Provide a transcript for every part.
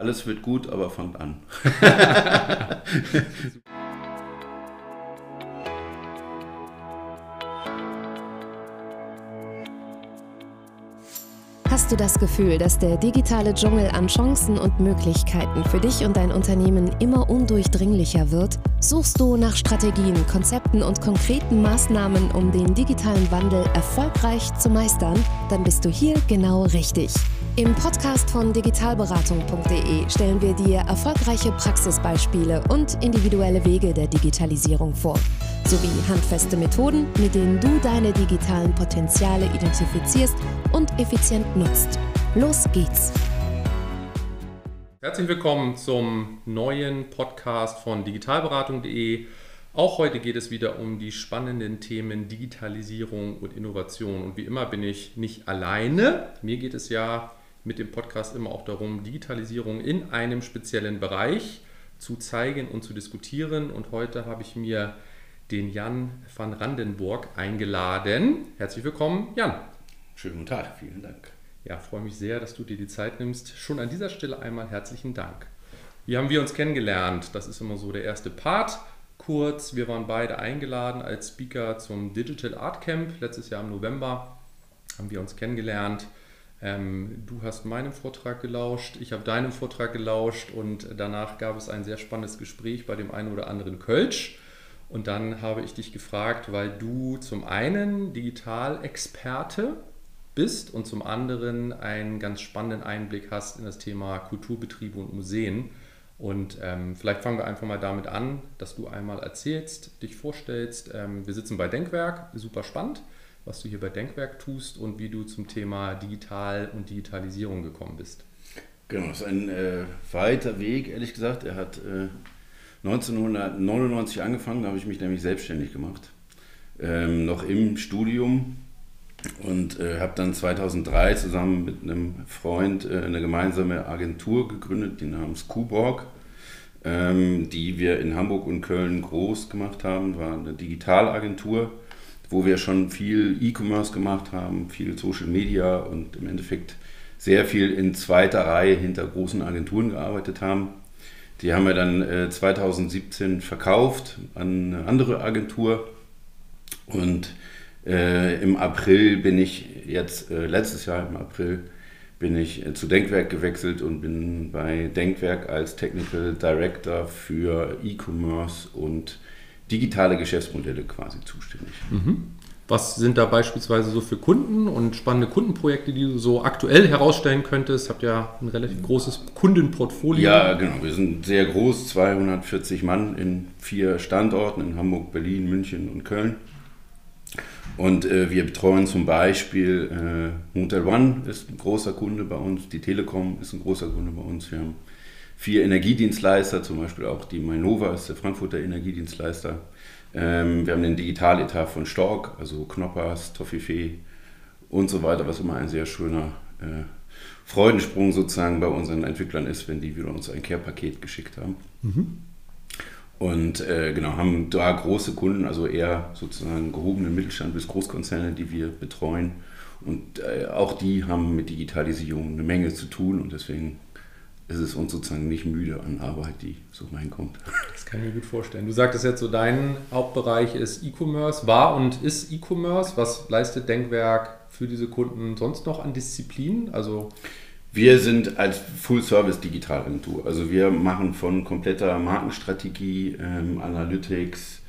Alles wird gut, aber fangt an. Hast du das Gefühl, dass der digitale Dschungel an Chancen und Möglichkeiten für dich und dein Unternehmen immer undurchdringlicher wird? Suchst du nach Strategien, Konzepten und konkreten Maßnahmen, um den digitalen Wandel erfolgreich zu meistern? Dann bist du hier genau richtig. Im Podcast von digitalberatung.de stellen wir dir erfolgreiche Praxisbeispiele und individuelle Wege der Digitalisierung vor, sowie handfeste Methoden, mit denen du deine digitalen Potenziale identifizierst und effizient nutzt. Los geht's! Herzlich willkommen zum neuen Podcast von digitalberatung.de. Auch heute geht es wieder um die spannenden Themen Digitalisierung und Innovation. Und wie immer bin ich nicht alleine. Mir geht es ja mit dem Podcast immer auch darum, Digitalisierung in einem speziellen Bereich zu zeigen und zu diskutieren. Und heute habe ich mir den Jan van Randenburg eingeladen. Herzlich willkommen, Jan. Schönen guten Tag, vielen Dank. Ja, freue mich sehr, dass du dir die Zeit nimmst. Schon an dieser Stelle einmal herzlichen Dank. Wie haben wir uns kennengelernt? Das ist immer so der erste Part. Kurz, wir waren beide eingeladen als Speaker zum Digital Art Camp. Letztes Jahr im November haben wir uns kennengelernt. Ähm, du hast meinem Vortrag gelauscht, ich habe deinem Vortrag gelauscht und danach gab es ein sehr spannendes Gespräch bei dem einen oder anderen Kölsch. Und dann habe ich dich gefragt, weil du zum einen Digitalexperte bist und zum anderen einen ganz spannenden Einblick hast in das Thema Kulturbetriebe und Museen. Und ähm, vielleicht fangen wir einfach mal damit an, dass du einmal erzählst, dich vorstellst. Ähm, wir sitzen bei Denkwerk, super spannend was du hier bei Denkwerk tust und wie du zum Thema Digital und Digitalisierung gekommen bist. Genau, das ist ein äh, weiter Weg, ehrlich gesagt. Er hat äh, 1999 angefangen, da habe ich mich nämlich selbstständig gemacht, ähm, noch im Studium und äh, habe dann 2003 zusammen mit einem Freund äh, eine gemeinsame Agentur gegründet, die namens Kuborg, ähm, die wir in Hamburg und Köln groß gemacht haben, war eine Digitalagentur wo wir schon viel E-Commerce gemacht haben, viel Social Media und im Endeffekt sehr viel in zweiter Reihe hinter großen Agenturen gearbeitet haben. Die haben wir dann äh, 2017 verkauft an eine andere Agentur und äh, im April bin ich jetzt, äh, letztes Jahr im April, bin ich äh, zu Denkwerk gewechselt und bin bei Denkwerk als Technical Director für E-Commerce und digitale Geschäftsmodelle quasi zuständig. Mhm. Was sind da beispielsweise so für Kunden und spannende Kundenprojekte, die du so aktuell herausstellen könntest? Habt ja ein relativ großes Kundenportfolio. Ja, genau. Wir sind sehr groß, 240 Mann in vier Standorten in Hamburg, Berlin, München und Köln. Und äh, wir betreuen zum Beispiel äh, Motel One ist ein großer Kunde bei uns, die Telekom ist ein großer Kunde bei uns. Wir haben vier Energiedienstleister, zum Beispiel auch die Mainova ist der Frankfurter Energiedienstleister. Ähm, wir haben den Digitaletat von Stork, also Knoppers, Toffifee und so weiter, was immer ein sehr schöner äh, Freudensprung sozusagen bei unseren Entwicklern ist, wenn die wieder uns ein Care-Paket geschickt haben. Mhm. Und äh, genau, haben da große Kunden, also eher sozusagen gehobenen Mittelstand bis Großkonzerne, die wir betreuen. Und äh, auch die haben mit Digitalisierung eine Menge zu tun und deswegen ist es uns sozusagen nicht müde an Arbeit, die so reinkommt. Das kann ich mir gut vorstellen. Du sagtest jetzt so, dein Hauptbereich ist E-Commerce, war und ist E-Commerce. Was leistet Denkwerk für diese Kunden sonst noch an Disziplinen? Also wir sind als Full-Service-Digitalagentur. Also wir machen von kompletter Markenstrategie, ähm, Analytics,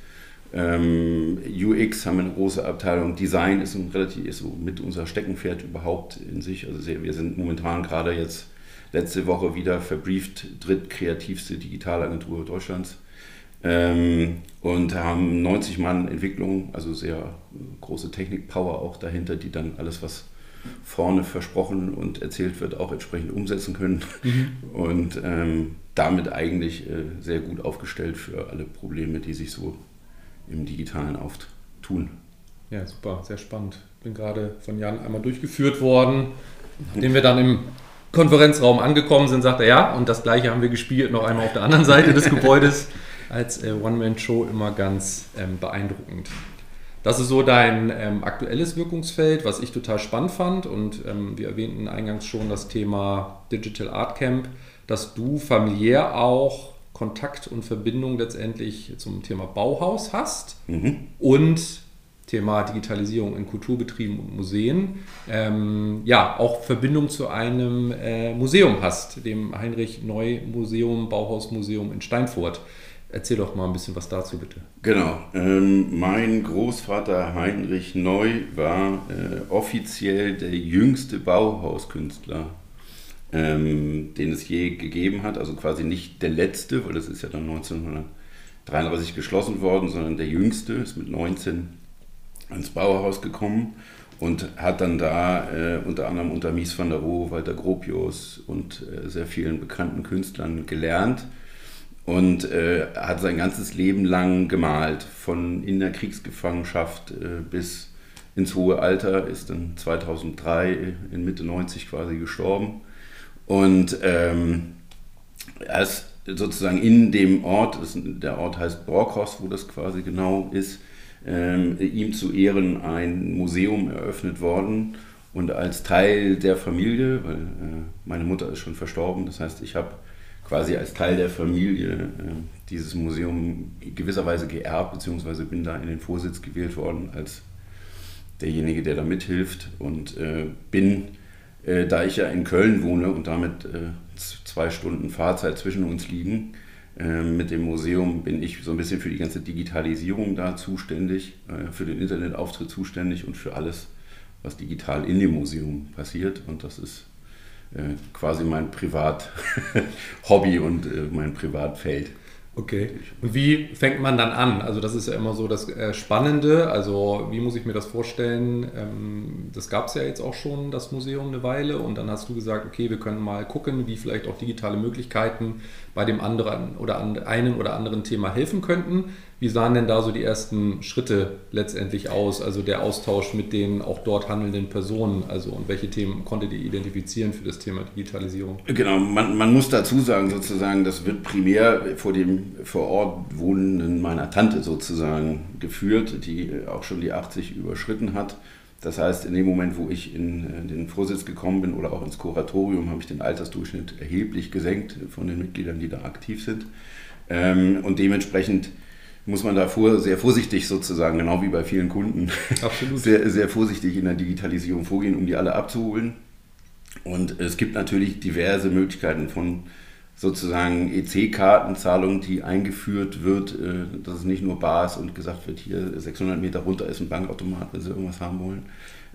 ähm, UX haben wir eine große Abteilung, Design ist, ein relativ, ist so mit unser Steckenpferd überhaupt in sich. Also wir sind momentan gerade jetzt letzte Woche wieder verbrieft, drittkreativste Digitalagentur Deutschlands. Ähm, und haben 90 Mann Entwicklung, also sehr große Technik-Power auch dahinter, die dann alles, was vorne versprochen und erzählt wird, auch entsprechend umsetzen können. Mhm. Und ähm, damit eigentlich äh, sehr gut aufgestellt für alle Probleme, die sich so im Digitalen oft tun. Ja, super, sehr spannend. Bin gerade von Jan einmal durchgeführt worden, den wir dann im Konferenzraum angekommen sind, sagt er ja, und das gleiche haben wir gespielt, noch einmal auf der anderen Seite des Gebäudes, als äh, One-Man-Show immer ganz ähm, beeindruckend. Das ist so dein ähm, aktuelles Wirkungsfeld, was ich total spannend fand. Und ähm, wir erwähnten eingangs schon das Thema Digital Art Camp. dass du familiär auch Kontakt und Verbindung letztendlich zum Thema Bauhaus hast mhm. und Thema Digitalisierung in Kulturbetrieben und Museen, ähm, ja, auch Verbindung zu einem äh, Museum hast, dem Heinrich Neu Museum, Bauhausmuseum in Steinfurt. Erzähl doch mal ein bisschen was dazu, bitte. Genau. Ähm, mein Großvater Heinrich Neu war äh, offiziell der jüngste Bauhauskünstler, ähm, den es je gegeben hat. Also quasi nicht der letzte, weil das ist ja dann 1933 geschlossen worden, sondern der jüngste, ist mit 19 ans Bauhaus gekommen und hat dann da äh, unter anderem unter Mies van der Rohe, Walter Gropius und äh, sehr vielen bekannten Künstlern gelernt und äh, hat sein ganzes Leben lang gemalt, von in der Kriegsgefangenschaft äh, bis ins hohe Alter, ist dann 2003 in Mitte 90 quasi gestorben. Und ähm, er ist sozusagen in dem Ort, das, der Ort heißt Borkos, wo das quasi genau ist, ähm, ihm zu Ehren ein Museum eröffnet worden. Und als Teil der Familie, weil äh, meine Mutter ist schon verstorben, das heißt, ich habe quasi als Teil der Familie äh, dieses Museum gewisserweise geerbt, beziehungsweise bin da in den Vorsitz gewählt worden als derjenige, der da mithilft und äh, bin, äh, da ich ja in Köln wohne und damit äh, zwei Stunden Fahrzeit zwischen uns liegen, mit dem Museum bin ich so ein bisschen für die ganze Digitalisierung da zuständig, äh, für den Internetauftritt zuständig und für alles, was digital in dem Museum passiert. Und das ist äh, quasi mein Privat-Hobby und äh, mein Privatfeld. Okay. Und wie fängt man dann an? Also das ist ja immer so das äh, Spannende. Also wie muss ich mir das vorstellen? Ähm, das gab es ja jetzt auch schon, das Museum eine Weile. Und dann hast du gesagt, okay, wir können mal gucken, wie vielleicht auch digitale Möglichkeiten bei dem anderen oder an einen oder anderen Thema helfen könnten. Wie sahen denn da so die ersten Schritte letztendlich aus? Also der Austausch mit den auch dort handelnden Personen. Also und welche Themen konntet ihr identifizieren für das Thema Digitalisierung? Genau, man, man muss dazu sagen, sozusagen, das wird primär vor dem vor Ort wohnenden meiner Tante sozusagen geführt, die auch schon die 80 überschritten hat. Das heißt, in dem Moment, wo ich in äh, den Vorsitz gekommen bin oder auch ins Kuratorium, habe ich den Altersdurchschnitt erheblich gesenkt von den Mitgliedern, die da aktiv sind. Ähm, und dementsprechend muss man davor sehr vorsichtig sozusagen, genau wie bei vielen Kunden, sehr, sehr vorsichtig in der Digitalisierung vorgehen, um die alle abzuholen. Und es gibt natürlich diverse Möglichkeiten von sozusagen EC-Kartenzahlung, die eingeführt wird, äh, dass es nicht nur bar ist und gesagt wird, hier 600 Meter runter ist ein Bankautomat, wenn Sie irgendwas haben wollen.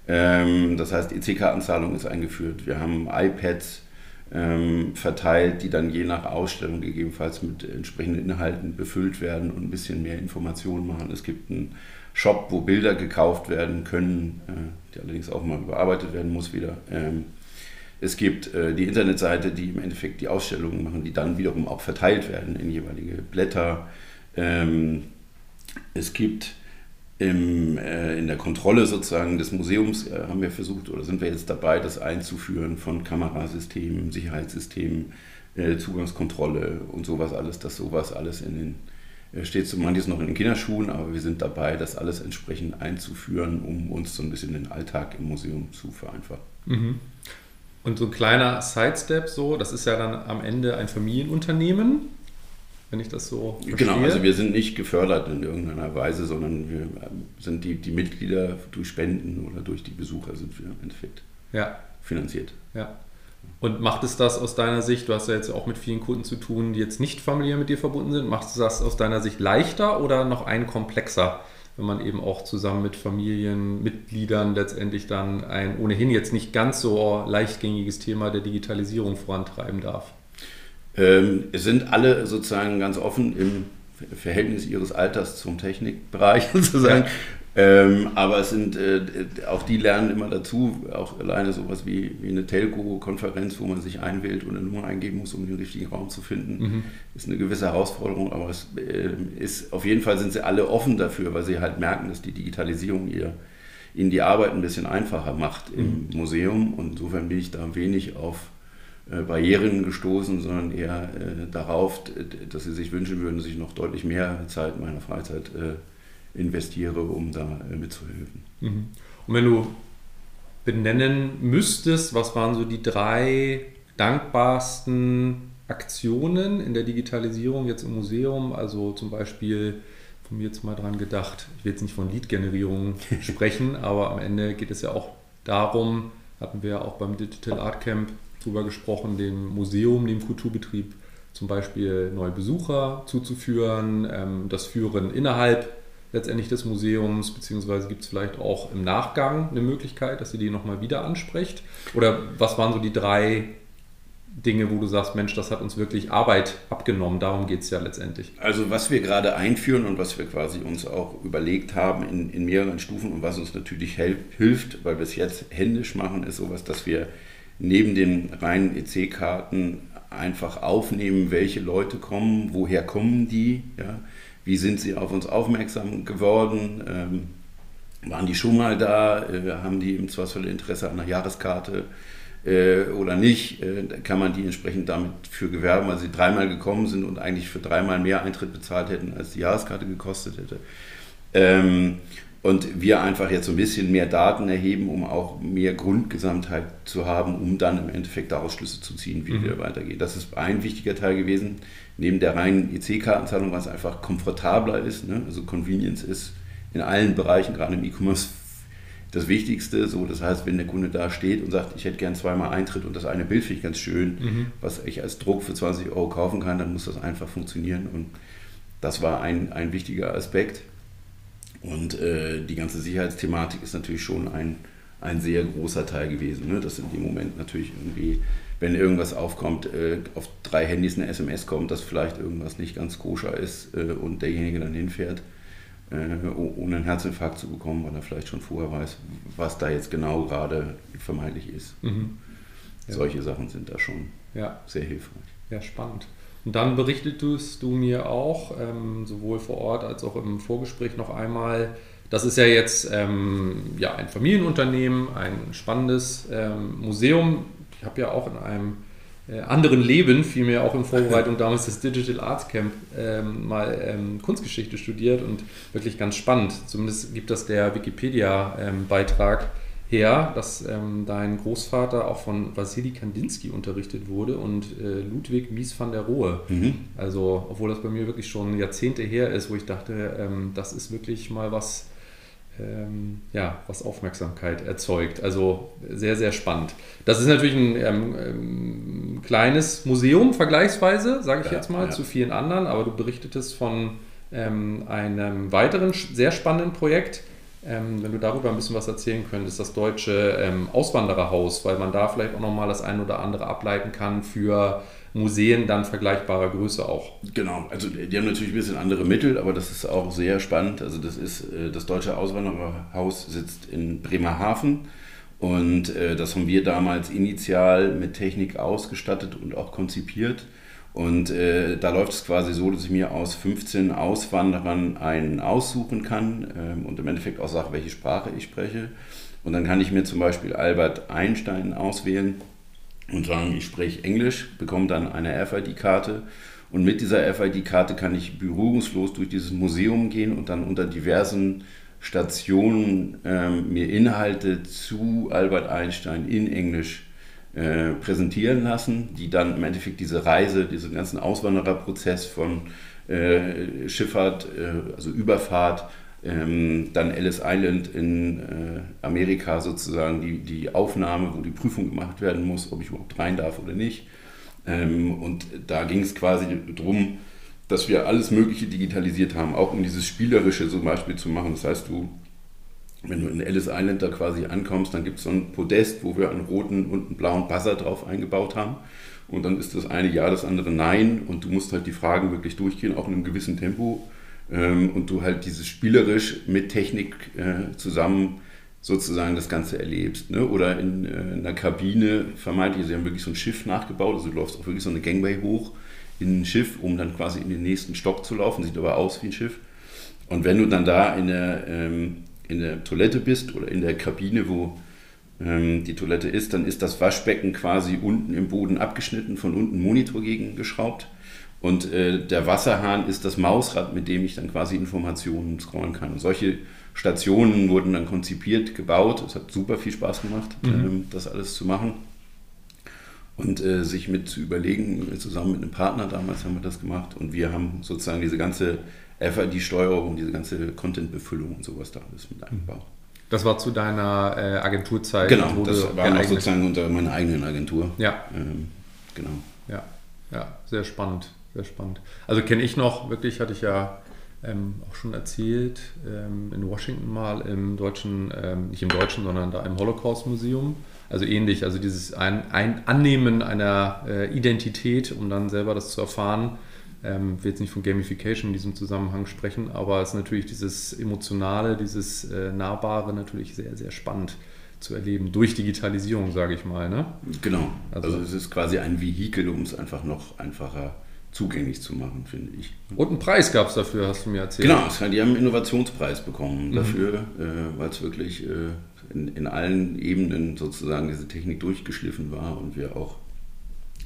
Ähm, das heißt, EC-Kartenzahlung ist eingeführt. Wir haben iPads ähm, verteilt, die dann je nach Ausstellung gegebenenfalls mit entsprechenden Inhalten befüllt werden und ein bisschen mehr Informationen machen. Es gibt einen Shop, wo Bilder gekauft werden können, äh, die allerdings auch mal überarbeitet werden muss wieder. Ähm, es gibt äh, die Internetseite, die im Endeffekt die Ausstellungen machen, die dann wiederum auch verteilt werden in jeweilige Blätter. Ähm, es gibt im, äh, in der Kontrolle sozusagen des Museums äh, haben wir versucht oder sind wir jetzt dabei, das einzuführen von Kamerasystemen, Sicherheitssystemen, äh, Zugangskontrolle und sowas alles, dass sowas alles in den äh, steht so manches noch in den Kinderschuhen, aber wir sind dabei, das alles entsprechend einzuführen, um uns so ein bisschen den Alltag im Museum zu vereinfachen. Mhm. Und so ein kleiner Sidestep so, das ist ja dann am Ende ein Familienunternehmen wenn ich das so verstehe. Genau, also wir sind nicht gefördert in irgendeiner Weise, sondern wir sind die, die Mitglieder durch Spenden oder durch die Besucher sind wir im Endeffekt ja. finanziert. Ja. Und macht es das aus deiner Sicht, du hast ja jetzt auch mit vielen Kunden zu tun, die jetzt nicht familiär mit dir verbunden sind, macht es das aus deiner Sicht leichter oder noch ein komplexer, wenn man eben auch zusammen mit Familienmitgliedern letztendlich dann ein ohnehin jetzt nicht ganz so leichtgängiges Thema der Digitalisierung vorantreiben darf? Ähm, es sind alle sozusagen ganz offen im Verhältnis ihres Alters zum Technikbereich sozusagen. Ja. Ähm, aber es sind, äh, auch die lernen immer dazu, auch alleine sowas wie, wie eine Telco-Konferenz, wo man sich einwählt und eine Nummer eingeben muss, um den richtigen Raum zu finden, mhm. ist eine gewisse Herausforderung, aber es äh, ist, auf jeden Fall sind sie alle offen dafür, weil sie halt merken, dass die Digitalisierung ihr, ihnen die Arbeit ein bisschen einfacher macht im mhm. Museum und insofern bin ich da wenig auf Barrieren gestoßen, sondern eher äh, darauf, dass sie sich wünschen würden, dass ich noch deutlich mehr Zeit meiner Freizeit äh, investiere, um da mitzuhelfen. Mhm. Und wenn du benennen müsstest, was waren so die drei dankbarsten Aktionen in der Digitalisierung jetzt im Museum, also zum Beispiel von mir jetzt mal dran gedacht, ich will jetzt nicht von Lead-Generierung sprechen, aber am Ende geht es ja auch darum, hatten wir ja auch beim Digital Art Camp drüber gesprochen, dem Museum, dem Kulturbetrieb zum Beispiel neue Besucher zuzuführen, ähm, das Führen innerhalb letztendlich des Museums, beziehungsweise gibt es vielleicht auch im Nachgang eine Möglichkeit, dass ihr die nochmal wieder ansprecht? Oder was waren so die drei Dinge, wo du sagst, Mensch, das hat uns wirklich Arbeit abgenommen. Darum geht es ja letztendlich. Also was wir gerade einführen und was wir quasi uns auch überlegt haben in, in mehreren Stufen und was uns natürlich hilft, weil wir es jetzt händisch machen, ist sowas, dass wir neben den reinen EC-Karten einfach aufnehmen, welche Leute kommen, woher kommen die, ja, wie sind sie auf uns aufmerksam geworden, ähm, waren die schon mal da, äh, haben die im Zweifelsfall Interesse an einer Jahreskarte, äh, oder nicht, äh, kann man die entsprechend damit für gewerben, weil sie dreimal gekommen sind und eigentlich für dreimal mehr Eintritt bezahlt hätten, als die Jahreskarte gekostet hätte. Ähm, und wir einfach jetzt so ein bisschen mehr Daten erheben, um auch mehr Grundgesamtheit zu haben, um dann im Endeffekt daraus Schlüsse zu ziehen, wie mhm. wir weitergehen. Das ist ein wichtiger Teil gewesen. Neben der reinen EC-Kartenzahlung, was einfach komfortabler ist, ne? also Convenience ist in allen Bereichen, gerade im E-Commerce, das Wichtigste. So, das heißt, wenn der Kunde da steht und sagt, ich hätte gern zweimal Eintritt und das eine Bild finde ich ganz schön, mhm. was ich als Druck für 20 Euro kaufen kann, dann muss das einfach funktionieren. Und das war ein, ein wichtiger Aspekt. Und äh, die ganze Sicherheitsthematik ist natürlich schon ein, ein sehr großer Teil gewesen. Ne? Dass in dem Moment natürlich irgendwie, wenn irgendwas aufkommt, äh, auf drei Handys eine SMS kommt, dass vielleicht irgendwas nicht ganz koscher ist äh, und derjenige dann hinfährt äh, ohne einen Herzinfarkt zu bekommen, weil er vielleicht schon vorher weiß, was da jetzt genau gerade vermeintlich ist. Mhm. Ja. Solche Sachen sind da schon ja. sehr hilfreich. Ja, spannend. Und dann berichtetest du mir auch, ähm, sowohl vor Ort als auch im Vorgespräch noch einmal, das ist ja jetzt ähm, ja, ein Familienunternehmen, ein spannendes ähm, Museum. Ich habe ja auch in einem äh, anderen Leben, vielmehr auch in Vorbereitung damals des Digital Arts Camp, ähm, mal ähm, Kunstgeschichte studiert und wirklich ganz spannend. Zumindest gibt das der Wikipedia-Beitrag ähm, her, dass ähm, dein Großvater auch von Wassili Kandinsky unterrichtet wurde und äh, Ludwig Mies van der Rohe. Mhm. Also, obwohl das bei mir wirklich schon Jahrzehnte her ist, wo ich dachte, ähm, das ist wirklich mal was ähm, ja, was Aufmerksamkeit erzeugt. Also sehr, sehr spannend. Das ist natürlich ein ähm, ähm, kleines Museum vergleichsweise, sage ich ja, jetzt mal, ja. zu vielen anderen, aber du berichtetest von ähm, einem weiteren sehr spannenden Projekt. Ähm, wenn du darüber ein bisschen was erzählen könntest, das deutsche ähm, Auswandererhaus, weil man da vielleicht auch nochmal das ein oder andere ableiten kann für Museen dann vergleichbarer Größe auch. Genau, also die haben natürlich ein bisschen andere Mittel, aber das ist auch sehr spannend. Also das ist äh, das Deutsche Auswandererhaus sitzt in Bremerhaven und äh, das haben wir damals initial mit Technik ausgestattet und auch konzipiert. Und äh, da läuft es quasi so, dass ich mir aus 15 Auswanderern einen aussuchen kann ähm, und im Endeffekt auch sage, welche Sprache ich spreche. Und dann kann ich mir zum Beispiel Albert Einstein auswählen und sagen, ich spreche Englisch, bekomme dann eine RFID-Karte und mit dieser RFID-Karte kann ich berührungslos durch dieses Museum gehen und dann unter diversen Stationen äh, mir Inhalte zu Albert Einstein in Englisch äh, präsentieren lassen, die dann im Endeffekt diese Reise, diesen ganzen Auswandererprozess von äh, Schifffahrt, äh, also Überfahrt ähm, dann Ellis Island in äh, Amerika sozusagen die, die Aufnahme, wo die Prüfung gemacht werden muss, ob ich überhaupt rein darf oder nicht. Ähm, und da ging es quasi darum, dass wir alles Mögliche digitalisiert haben, auch um dieses Spielerische zum Beispiel zu machen. Das heißt, du, wenn du in Ellis Island da quasi ankommst, dann gibt es so ein Podest, wo wir einen roten und einen blauen Buzzer drauf eingebaut haben. Und dann ist das eine Ja, das andere Nein. Und du musst halt die Fragen wirklich durchgehen, auch in einem gewissen Tempo ähm, und du halt dieses spielerisch mit Technik äh, zusammen sozusagen das Ganze erlebst. Ne? Oder in, äh, in einer Kabine, vermeintlich, sie haben wirklich so ein Schiff nachgebaut, also du läufst auch wirklich so eine Gangway hoch in ein Schiff, um dann quasi in den nächsten Stock zu laufen, sieht aber aus wie ein Schiff. Und wenn du dann da in der, ähm, in der Toilette bist oder in der Kabine, wo ähm, die Toilette ist, dann ist das Waschbecken quasi unten im Boden abgeschnitten, von unten Monitor gegen geschraubt und äh, der Wasserhahn ist das Mausrad, mit dem ich dann quasi Informationen scrollen kann. Und solche Stationen wurden dann konzipiert, gebaut. Es hat super viel Spaß gemacht, mhm. ähm, das alles zu machen. und äh, sich mit zu überlegen, zusammen mit einem Partner damals haben wir das gemacht und wir haben sozusagen diese ganze FID-Steuerung, diese ganze Content-Befüllung und sowas da alles mit eingebaut. Das war zu deiner äh, Agenturzeit? Genau, das war noch sozusagen unter meiner eigenen Agentur. Ja. Ähm, genau. Ja, ja, sehr spannend, sehr spannend. Also kenne ich noch, wirklich hatte ich ja ähm, auch schon erzählt, ähm, in Washington mal im deutschen, ähm, nicht im deutschen, sondern da im Holocaust-Museum. Also ähnlich, also dieses ein, ein Annehmen einer äh, Identität, um dann selber das zu erfahren. Ähm, will jetzt nicht von Gamification in diesem Zusammenhang sprechen, aber es ist natürlich dieses Emotionale, dieses äh, Nahbare natürlich sehr, sehr spannend zu erleben durch Digitalisierung, sage ich mal. Ne? Genau. Also, also es ist quasi ein Vehikel, um es einfach noch einfacher zugänglich zu machen, finde ich. Und einen Preis gab es dafür, hast du mir erzählt. Genau, die haben einen Innovationspreis bekommen mhm. dafür, äh, weil es wirklich äh, in, in allen Ebenen sozusagen diese Technik durchgeschliffen war und wir auch,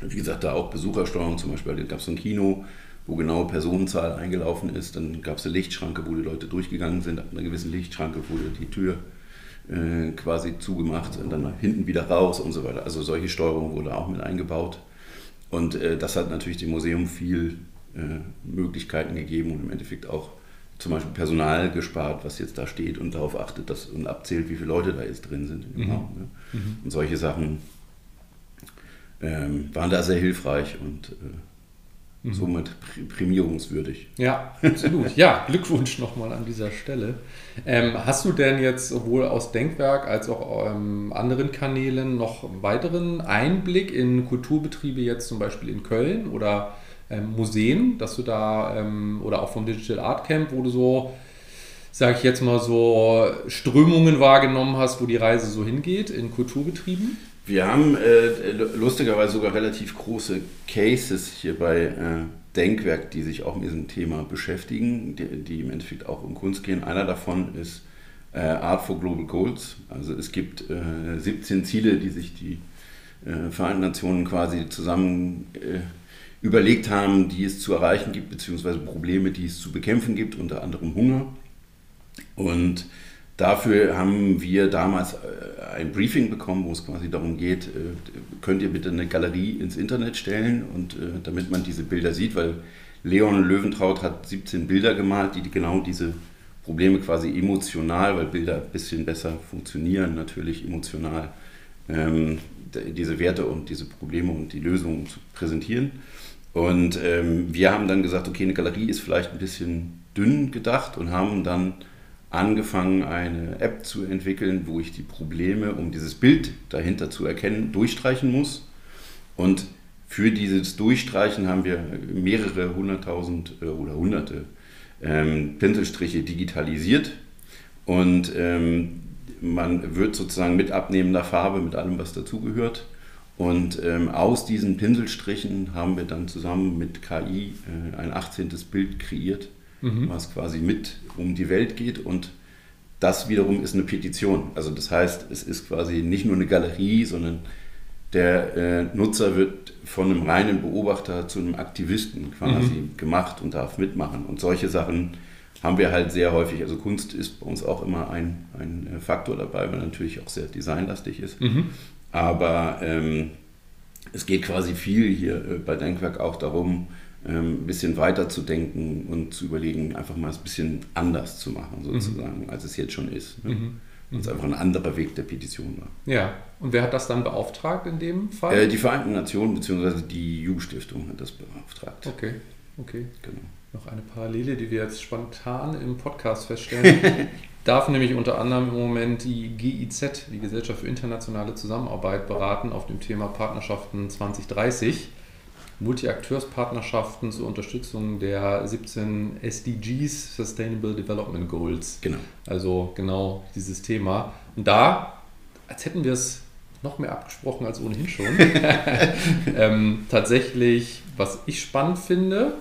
wie gesagt, da auch Besuchersteuerung zum Beispiel, da gab es so ein Kino, wo genaue Personenzahl eingelaufen ist, dann gab es eine Lichtschranke, wo die Leute durchgegangen sind, ab einer gewissen Lichtschranke wurde die Tür äh, quasi zugemacht und dann hinten wieder raus und so weiter. Also solche Steuerung wurde auch mit eingebaut. Und äh, das hat natürlich dem Museum viel äh, Möglichkeiten gegeben und im Endeffekt auch zum Beispiel Personal gespart, was jetzt da steht und darauf achtet dass, und abzählt, wie viele Leute da jetzt drin sind mhm. Raum. Ne? Mhm. Und solche Sachen ähm, waren da sehr hilfreich und äh, mhm. somit prämierungswürdig. Ja, absolut. ja, Glückwunsch nochmal an dieser Stelle. Ähm, hast du denn jetzt sowohl aus Denkwerk als auch ähm, anderen Kanälen noch weiteren Einblick in Kulturbetriebe jetzt zum Beispiel in Köln oder ähm, Museen, dass du da ähm, oder auch vom Digital Art Camp, wo du so, sage ich jetzt mal so, Strömungen wahrgenommen hast, wo die Reise so hingeht in Kulturbetrieben? Wir haben äh, lustigerweise sogar relativ große Cases hier bei äh, Denkwerk, die sich auch mit diesem Thema beschäftigen, die, die, im Endeffekt auch um Kunst gehen. Einer davon ist äh, Art for Global Goals. Also es gibt 17 äh, Ziele, die sich die äh, Vereinten Nationen quasi zusammen äh, überlegt haben, die es zu erreichen gibt, beziehungsweise Probleme, die es zu bekämpfen gibt, unter anderem Hunger. Und dafür haben wir damals äh, ein Briefing bekommen, wo es quasi darum geht, äh, könnt ihr bitte eine Galerie ins Internet stellen und äh, damit man diese Bilder sieht, weil Leon Löwentraut hat 17 Bilder gemalt, die genau diese Probleme quasi emotional, weil Bilder ein bisschen besser funktionieren, natürlich emotional, ähm, diese Werte und diese Probleme und die Lösungen zu präsentieren. Und ähm, wir haben dann gesagt, okay, eine Galerie ist vielleicht ein bisschen dünn gedacht und haben dann angefangen, eine App zu entwickeln, wo ich die Probleme, um dieses Bild dahinter zu erkennen, durchstreichen muss. Und für dieses Durchstreichen haben wir mehrere hunderttausend äh, oder hunderte ähm, Pinselstriche digitalisiert. Und ähm, man wird sozusagen mit abnehmender Farbe, mit allem, was dazugehört, und ähm, aus diesen Pinselstrichen haben wir dann zusammen mit KI äh, ein 18. Bild kreiert, mhm. was quasi mit um die Welt geht. Und das wiederum ist eine Petition. Also das heißt, es ist quasi nicht nur eine Galerie, sondern der äh, Nutzer wird von einem reinen Beobachter zu einem Aktivisten quasi mhm. gemacht und darf mitmachen. Und solche Sachen haben wir halt sehr häufig. Also Kunst ist bei uns auch immer ein, ein äh, Faktor dabei, weil natürlich auch sehr designlastig ist. Mhm. Aber ähm, es geht quasi viel hier äh, bei Denkwerk auch darum, ein bisschen weiter zu denken und zu überlegen, einfach mal ein bisschen anders zu machen, mhm. sozusagen, mhm. als es jetzt schon ist. Ne? Mhm. Und es einfach ein anderer Weg der Petition war. Ja, und wer hat das dann beauftragt in dem Fall? Äh, die Vereinten Nationen bzw. die Ju-Stiftung hat das beauftragt. Okay, okay. Genau. Noch eine Parallele, die wir jetzt spontan im Podcast feststellen. darf nämlich unter anderem im Moment die GIZ, die Gesellschaft für internationale Zusammenarbeit, beraten auf dem Thema Partnerschaften 2030. Multi-Akteurspartnerschaften zur Unterstützung der 17 SDGs, Sustainable Development Goals. Genau. Also genau dieses Thema. Und da, als hätten wir es noch mehr abgesprochen als ohnehin schon, ähm, tatsächlich, was ich spannend finde,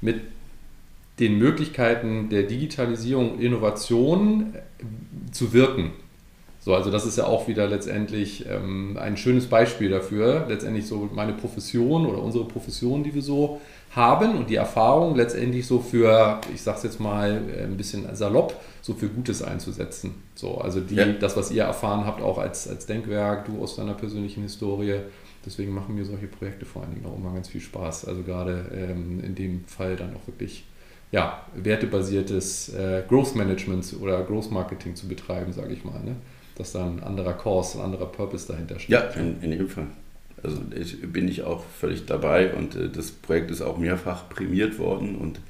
mit den Möglichkeiten der Digitalisierung und Innovation äh, zu wirken. So, also das ist ja auch wieder letztendlich ähm, ein schönes Beispiel dafür. Letztendlich so meine Profession oder unsere Profession, die wir so haben und die Erfahrung letztendlich so für, ich sag's jetzt mal äh, ein bisschen salopp, so für Gutes einzusetzen. So, also die, ja. das, was ihr erfahren habt, auch als, als Denkwerk, du aus deiner persönlichen Historie, deswegen machen mir solche Projekte vor allen Dingen auch immer ganz viel Spaß. Also gerade ähm, in dem Fall dann auch wirklich ja, wertebasiertes äh, Growth Management oder Growth Marketing zu betreiben, sage ich mal. Ne? Dass da ein anderer Cause, ein anderer Purpose dahinter steht. Ja, in, in jedem Fall. Also ich, bin ich auch völlig dabei und äh, das Projekt ist auch mehrfach prämiert worden und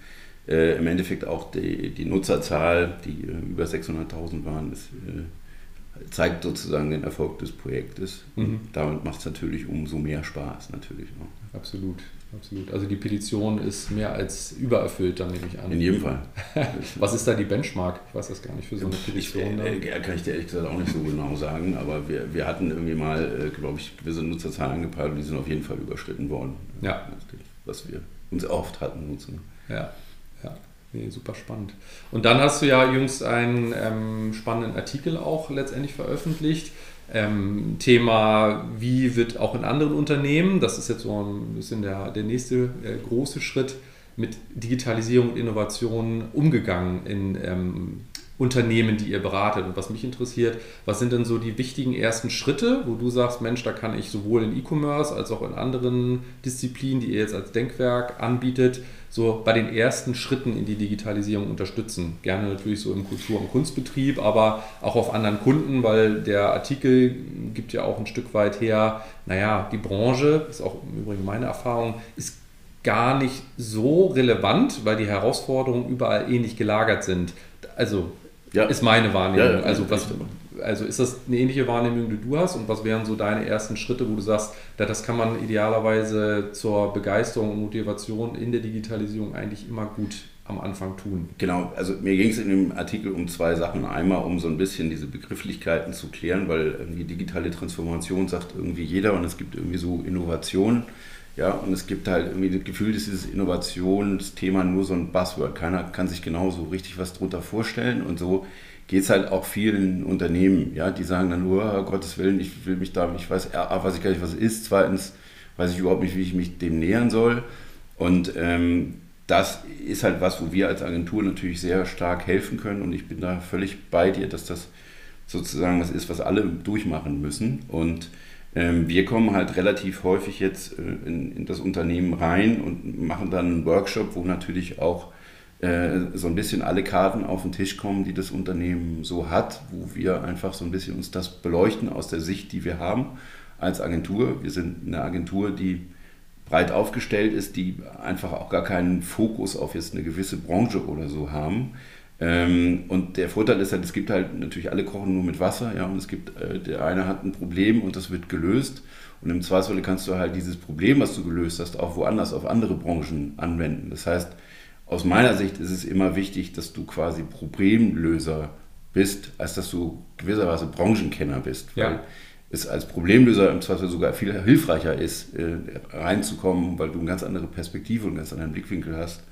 äh, im Endeffekt auch die, die Nutzerzahl, die äh, über 600.000 waren, ist, äh, zeigt sozusagen den Erfolg des Projektes. Mhm. damit macht es natürlich umso mehr Spaß natürlich. Auch. Absolut. Absolut. Also die Petition ist mehr als übererfüllt, dann nehme ich an. In jedem Fall. Was ist da die Benchmark? Ich weiß das gar nicht für so eine Petition. Ich, äh, kann ich dir ehrlich gesagt auch nicht so genau sagen, aber wir, wir hatten irgendwie mal, äh, glaube ich, gewisse Nutzerzahlen angepeilt und die sind auf jeden Fall überschritten worden. Ja. Was wir uns oft hatten. Nutzen. Ja, ja. Nee, super spannend. Und dann hast du ja jüngst einen ähm, spannenden Artikel auch letztendlich veröffentlicht ähm, Thema, wie wird auch in anderen Unternehmen, das ist jetzt so ein bisschen der, der nächste äh, große Schritt, mit Digitalisierung und Innovation umgegangen in ähm, Unternehmen, die ihr beratet. Und was mich interessiert, was sind denn so die wichtigen ersten Schritte, wo du sagst, Mensch, da kann ich sowohl in E-Commerce als auch in anderen Disziplinen, die ihr jetzt als Denkwerk anbietet, so bei den ersten Schritten in die Digitalisierung unterstützen. Gerne natürlich so im Kultur- und Kunstbetrieb, aber auch auf anderen Kunden, weil der Artikel gibt ja auch ein Stück weit her, naja, die Branche, ist auch im Übrigen meine Erfahrung, ist gar nicht so relevant, weil die Herausforderungen überall ähnlich gelagert sind. Also ja. ist meine Wahrnehmung. Ja, ja, also, was, also ist das eine ähnliche Wahrnehmung, die du hast? Und was wären so deine ersten Schritte, wo du sagst, das kann man idealerweise zur Begeisterung und Motivation in der Digitalisierung eigentlich immer gut am Anfang tun? Genau, also mir ging es in dem Artikel um zwei Sachen. Einmal um so ein bisschen diese Begrifflichkeiten zu klären, weil irgendwie digitale Transformation sagt irgendwie jeder und es gibt irgendwie so Innovationen. Ja, und es gibt halt irgendwie das Gefühl, dass dieses Innovationsthema nur so ein Buzzword. Keiner kann sich genau so richtig was drunter vorstellen. Und so geht es halt auch vielen Unternehmen, ja, die sagen dann nur, oh, Gottes Willen, ich will mich da, ich weiß, A, weiß ich gar nicht, was es ist. Zweitens weiß ich überhaupt nicht, wie ich mich dem nähern soll. Und ähm, das ist halt was, wo wir als Agentur natürlich sehr stark helfen können. Und ich bin da völlig bei dir, dass das sozusagen was ist, was alle durchmachen müssen. Und wir kommen halt relativ häufig jetzt äh, in, in, das Unternehmen rein und machen dann einen Workshop, wo natürlich auch äh, so ein bisschen alle Karten auf den Tisch kommen, die das Unternehmen so hat, wo wir einfach so ein bisschen uns das beleuchten aus der Sicht, die wir haben als Agentur. Wir sind eine Agentur, die breit aufgestellt ist, die einfach auch gar keinen Fokus auf jetzt eine gewisse Branche oder so haben, ähm, und der Vorteil ist halt, es gibt halt natürlich alle kochen nur mit Wasser, ja, und es gibt, äh, der eine hat ein Problem und das wird gelöst. Und im Zweifelsfall kannst du halt dieses Problem, was du gelöst hast, auch woanders auf andere Branchen anwenden. Das heißt, aus meiner Sicht ist es immer wichtig, dass du quasi Problemlöser bist, als dass du gewisserweise Branchenkenner bist. Ja. Weil es als Problemlöser im Zweifel sogar viel hilfreicher ist, äh, reinzukommen, weil du eine ganz andere Perspektive und einen ganz anderen Blickwinkel hast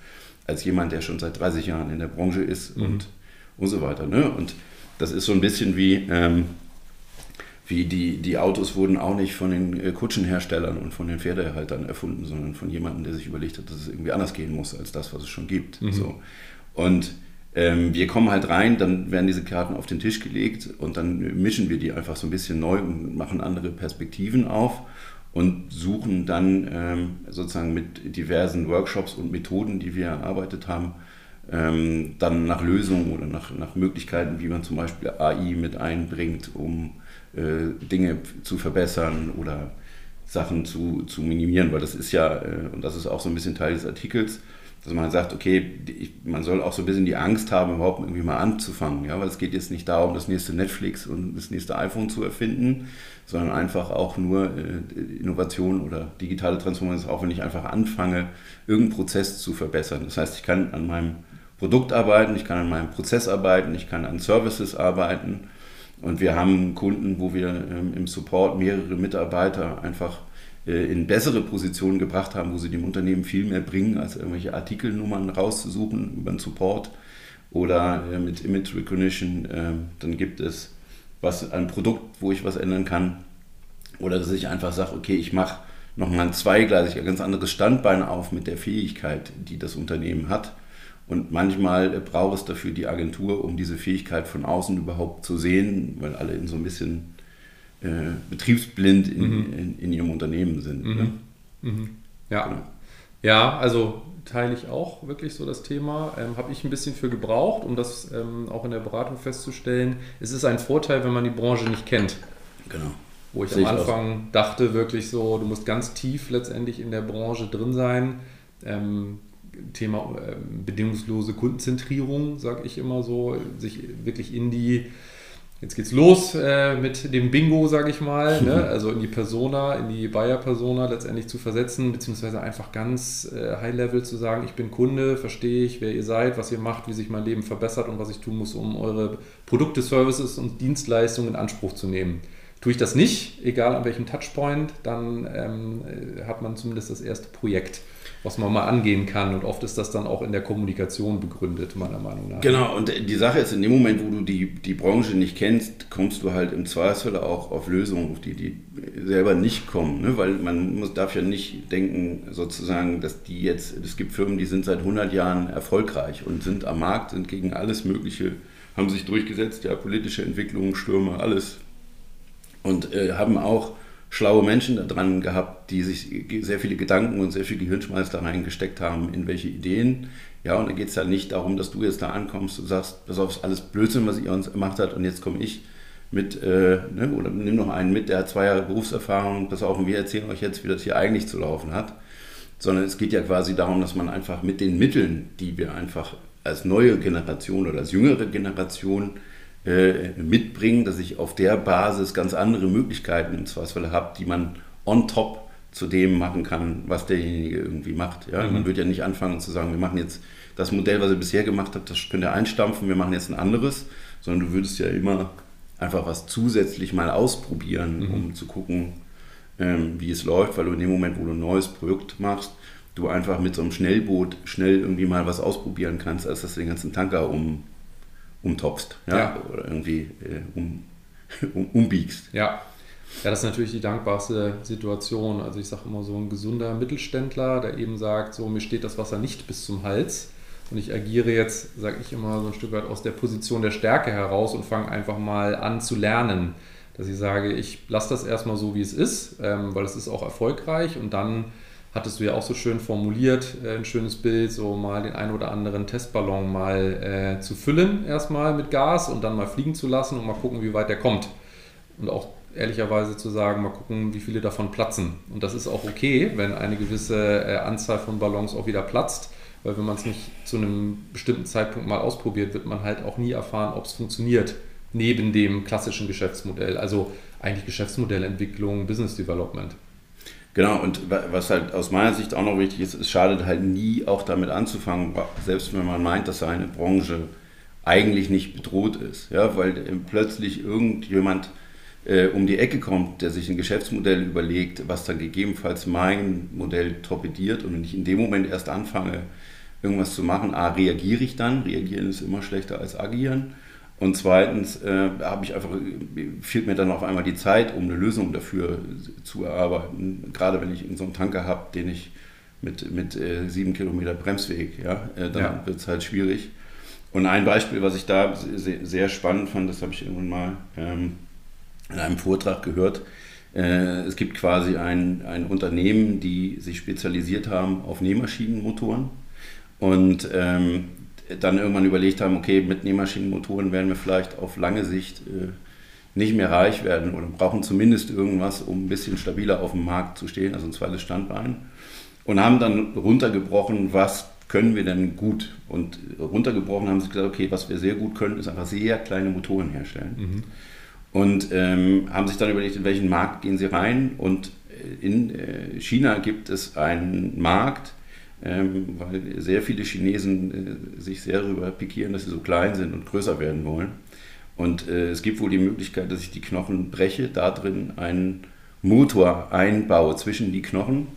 als jemand, der schon seit 30 Jahren in der Branche ist mhm. und, und so weiter. Ne? Und das ist so ein bisschen wie, ähm, wie die, die Autos wurden auch nicht von den äh, Kutschenherstellern und von den Pferdehaltern erfunden, sondern von jemandem, der sich überlegt hat, dass es irgendwie anders gehen muss als das, was es schon gibt. Mhm. So. Und ähm, wir kommen halt rein, dann werden diese Karten auf den Tisch gelegt und dann mischen wir die einfach so ein bisschen neu und machen andere Perspektiven auf und suchen dann ähm, sozusagen mit diversen Workshops und Methoden, die wir erarbeitet haben, ähm, dann nach Lösungen oder nach, nach Möglichkeiten, wie man zum Beispiel AI mit einbringt, um äh, Dinge zu verbessern oder Sachen zu, zu minimieren, weil das ist ja, äh, und das ist auch so ein bisschen Teil des Artikels, dass man sagt, okay, die, man soll auch so ein bisschen die Angst haben, überhaupt irgendwie mal anzufangen, ja, weil es geht jetzt nicht darum, das nächste Netflix und das nächste iPhone zu erfinden, sondern einfach auch nur äh, Innovation oder digitale Transformation, auch wenn ich einfach anfange, irgendeinen Prozess zu verbessern. Das heißt, ich kann an meinem Produkt arbeiten, ich kann an meinem Prozess arbeiten, ich kann an Services arbeiten. Und wir haben Kunden, wo wir ähm, im Support mehrere Mitarbeiter einfach in bessere Positionen gebracht haben, wo sie dem Unternehmen viel mehr bringen, als irgendwelche Artikelnummern rauszusuchen über den Support oder äh, mit Image Recognition. Ähm, dann gibt es was, ein Produkt, wo ich was ändern kann. Oder dass ich einfach sage, okay, ich mache nochmal ein zweigleisig, ein ganz anderes Standbein auf mit der Fähigkeit, die das Unternehmen hat. Und manchmal braucht es dafür die Agentur, um diese Fähigkeit von außen überhaupt zu sehen, weil alle in so ein bisschen äh, betriebsblind in, mhm. in, in, ihrem Unternehmen sind. Mhm. Ne? Mhm. Ja. Genau. ja, also teile ich auch wirklich so das Thema. Ähm, Habe ich ein bisschen für gebraucht, um das ähm, auch in der Beratung festzustellen. Es ist ein Vorteil, wenn man die Branche nicht kennt. Genau. Wo ich Sehe am Anfang ich dachte wirklich so, du musst ganz tief letztendlich in der Branche drin sein. Ähm, Thema äh, bedingungslose Kundenzentrierung, sage ich immer so, sich wirklich in die Jetzt geht's los äh, mit dem Bingo, sage ich mal, ne? also in die Persona, in die Buyer-Persona letztendlich zu versetzen, beziehungsweise einfach ganz äh, High-Level zu sagen, ich bin Kunde, verstehe ich, wer ihr seid, was ihr macht, wie sich mein Leben verbessert und was ich tun muss, um eure Produkte, Services und Dienstleistungen in Anspruch zu nehmen. Tue ich das nicht, egal an welchem Touchpoint, dann ähm, äh, hat man zumindest das erste Projekt was man mal angehen kann. Und oft ist das dann auch in der Kommunikation begründet, meiner Meinung nach. Genau, und die Sache ist, in dem Moment, wo du die, die Branche nicht kennst, kommst du halt im Zweifelsfall auch auf Lösungen, auf die die selber nicht kommen. Ne? Weil man muss, darf ja nicht denken, sozusagen, dass die jetzt, es gibt Firmen, die sind seit 100 Jahren erfolgreich und sind am Markt, sind gegen alles Mögliche, haben sich durchgesetzt, ja, politische Entwicklungen, Stürme, alles. Und äh, haben auch schlaue Menschen da dran gehabt, die sich sehr viele Gedanken und sehr viel Gehirnschmalz da reingesteckt haben, in welche Ideen. Ja, und da geht es ja nicht darum, dass du jetzt da ankommst und sagst, auf, ist alles Blödsinn, was ihr uns gemacht habt und jetzt komme ich mit, äh, ne, oder nimm noch einen mit, der hat zwei Jahre Berufserfahrung, pass auf, und wir erzählen euch jetzt, wie das hier eigentlich zu laufen hat. Sondern es geht ja quasi darum, dass man einfach mit den Mitteln, die wir einfach als neue Generation oder als jüngere Generation äh, mitbringen, dass ich auf der Basis ganz andere Möglichkeiten im Zweifelsfall habe, die man on top zu dem machen kann, was derjenige irgendwie macht. Ja? Mhm. Man wird ja nicht anfangen zu sagen, wir machen jetzt das Modell, was ihr bisher gemacht habt, das könnt ihr einstampfen, wir machen jetzt ein anderes, sondern du würdest ja immer einfach was zusätzlich mal ausprobieren, mhm. um zu gucken, ähm, wie es läuft, weil du in dem Moment, wo du ein neues Produkt machst, du einfach mit so einem Schnellboot schnell irgendwie mal was ausprobieren kannst, als dass du den ganzen Tanker um, umtopfst ja? ja. oder irgendwie äh, um, um, umbiegst. Ja. Ja, das ist natürlich die dankbarste Situation. Also ich sage immer so ein gesunder Mittelständler, der eben sagt, so mir steht das Wasser nicht bis zum Hals und ich agiere jetzt, sage ich immer so ein Stück weit aus der Position der Stärke heraus und fange einfach mal an zu lernen. Dass ich sage, ich lasse das erstmal so, wie es ist, ähm, weil es ist auch erfolgreich und dann hattest du ja auch so schön formuliert, äh, ein schönes Bild, so mal den ein oder anderen Testballon mal äh, zu füllen, erstmal mit Gas und dann mal fliegen zu lassen und mal gucken, wie weit der kommt. Und auch ehrlicherweise zu sagen, mal gucken, wie viele davon platzen. Und das ist auch okay, wenn eine gewisse äh, Anzahl von Ballons auch wieder platzt, weil wenn man es nicht zu einem bestimmten Zeitpunkt mal ausprobiert, wird man halt auch nie erfahren, ob es funktioniert, neben dem klassischen Geschäftsmodell. Also eigentlich Geschäftsmodellentwicklung, Business Development. Genau, und was halt aus meiner Sicht auch noch wichtig ist, es schadet halt nie auch damit anzufangen, selbst wenn man meint, dass seine Branche eigentlich nicht bedroht ist. Ja, weil plötzlich irgendjemand äh, um die Ecke kommt, der sich ein Geschäftsmodell überlegt, was dann gegebenenfalls mein Modell torpediert und wenn ich in dem Moment erst anfange, irgendwas zu machen, a, reagiere ich dann, reagieren ist immer schlechter als agieren und zweitens äh, habe ich einfach, fehlt mir dann auf einmal die Zeit, um eine Lösung dafür zu erarbeiten. Gerade wenn ich so einen Tanker habe, den ich mit, mit äh, sieben Kilometer Bremsweg, ja, äh, dann ja. wird es halt schwierig. Und ein Beispiel, was ich da sehr, sehr spannend fand, das habe ich irgendwann mal ähm, in einem Vortrag gehört. Äh, es gibt quasi ein, ein Unternehmen, die sich spezialisiert haben auf Nähmaschinenmotoren. Und ähm, dann irgendwann überlegt haben, okay, mit Nähmaschinenmotoren werden wir vielleicht auf lange Sicht äh, nicht mehr reich werden oder brauchen zumindest irgendwas, um ein bisschen stabiler auf dem Markt zu stehen, also ein zweites Standbein. Und haben dann runtergebrochen, was können wir denn gut? Und runtergebrochen haben sie gesagt, okay, was wir sehr gut können, ist einfach sehr kleine Motoren herstellen. Mhm. Und ähm, haben sich dann überlegt, in welchen Markt gehen sie rein. Und äh, in äh, China gibt es einen Markt, ähm, weil sehr viele Chinesen äh, sich sehr darüber pikieren, dass sie so klein sind und größer werden wollen. Und äh, es gibt wohl die Möglichkeit, dass ich die Knochen breche, da drin einen Motor einbaue zwischen die Knochen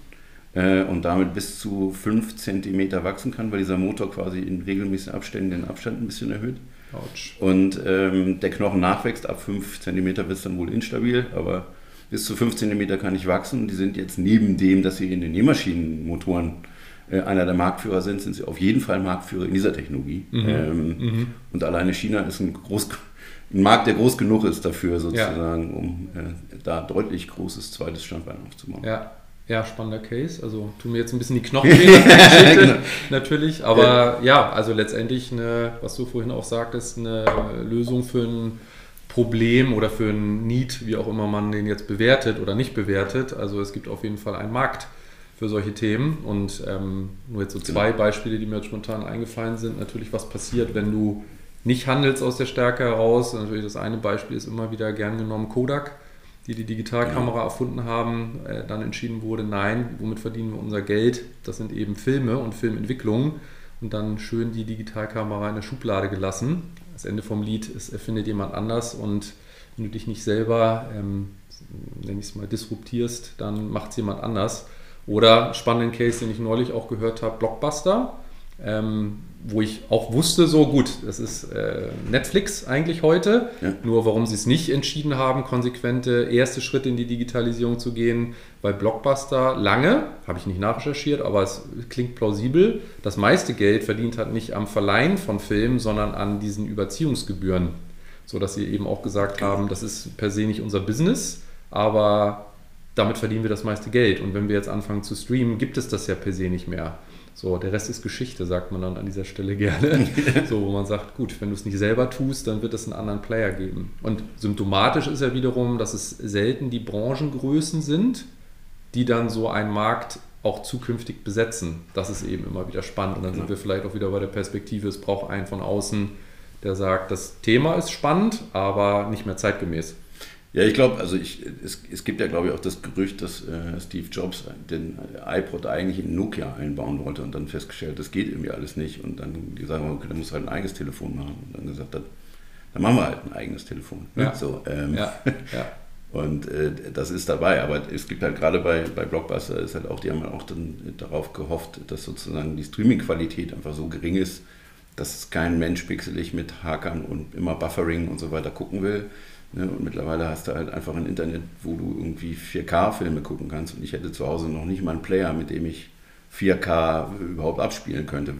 äh, und damit bis zu 5 cm wachsen kann, weil dieser Motor quasi in regelmäßigen Abständen den Abstand ein bisschen erhöht. Ouch. Und ähm, der Knochen nachwächst, ab 5 cm wird es dann wohl instabil, aber bis zu 5 cm kann ich wachsen. Die sind jetzt neben dem, dass sie in den Nähmaschinenmotoren äh, einer der Marktführer sind, sind sie auf jeden Fall Marktführer in dieser Technologie. Mhm. Ähm, mhm. Und alleine China ist ein, groß, ein, Markt, der groß genug ist dafür sozusagen, ja. um äh, da deutlich großes zweites Standbein aufzubauen. Ja. Ja, spannender Case. Also tun mir jetzt ein bisschen die Knochen weh, genau. natürlich. Aber ja. ja. also letztendlich, eine, was du vorhin auch sagtest, eine Lösung für ein Problem oder für ein Need, wie auch immer man den jetzt bewertet oder nicht bewertet. Also es gibt auf jeden Fall einen Markt für solche Themen. Und ähm, nur jetzt so zwei genau. Beispiele, die mir jetzt spontan eingefallen sind. Natürlich, was passiert, wenn du nicht handelst aus der Stärke heraus. Natürlich das eine Beispiel ist immer wieder gern genommen Kodak die die Digitalkamera ja. erfunden haben, äh, dann entschieden wurde, nein, womit verdienen wir unser Geld? Das sind eben Filme und Filmentwicklung und dann schön die Digitalkamera in der Schublade gelassen. Das Ende vom Lied ist, erfindet jemand anders und wenn du dich nicht selber, ähm, nenne ich es mal, disruptierst, dann macht es jemand anders. Oder spannenden Case, den ich neulich auch gehört habe, Blockbuster. Ähm, wo ich auch wusste, so gut, das ist äh, Netflix eigentlich heute. Ja. Nur warum sie es nicht entschieden haben, konsequente erste Schritte in die Digitalisierung zu gehen, weil Blockbuster lange, habe ich nicht nachrecherchiert, aber es klingt plausibel, das meiste Geld verdient hat nicht am Verleihen von Filmen, sondern an diesen Überziehungsgebühren. So dass sie eben auch gesagt haben, das ist per se nicht unser Business, aber damit verdienen wir das meiste Geld. Und wenn wir jetzt anfangen zu streamen, gibt es das ja per se nicht mehr. So, der Rest ist Geschichte, sagt man dann an dieser Stelle gerne. so, wo man sagt, gut, wenn du es nicht selber tust, dann wird es einen anderen Player geben. Und symptomatisch ist ja wiederum, dass es selten die Branchengrößen sind, die dann so einen Markt auch zukünftig besetzen. Das ist eben immer wieder spannend. Und dann sind wir vielleicht auch wieder bei der Perspektive, es braucht einen von außen, der sagt, das Thema ist spannend, aber nicht mehr zeitgemäß. Ja, ich glaube, also ich, es, es gibt ja, glaube ich, auch das Gerücht, dass äh, Steve Jobs den iPod eigentlich in Nokia einbauen wollte und dann festgestellt, das geht irgendwie alles nicht. Und dann gesagt, okay, dann muss halt ein eigenes Telefon machen. Und dann gesagt, dann, dann machen wir halt ein eigenes Telefon. Ne? Ja. So, ähm, ja. ja. Und äh, das ist dabei, aber es gibt halt gerade bei, bei Blockbuster ist halt auch, die haben auch dann darauf gehofft, dass sozusagen die Streaming-Qualität einfach so gering ist, dass kein Mensch pixelig mit Hackern und immer Buffering und so weiter gucken will Ne? Und mittlerweile hast du halt einfach ein Internet, wo du irgendwie 4K-Filme gucken kannst. Und ich hätte zu Hause noch nicht mal einen Player, mit dem ich 4K überhaupt abspielen könnte,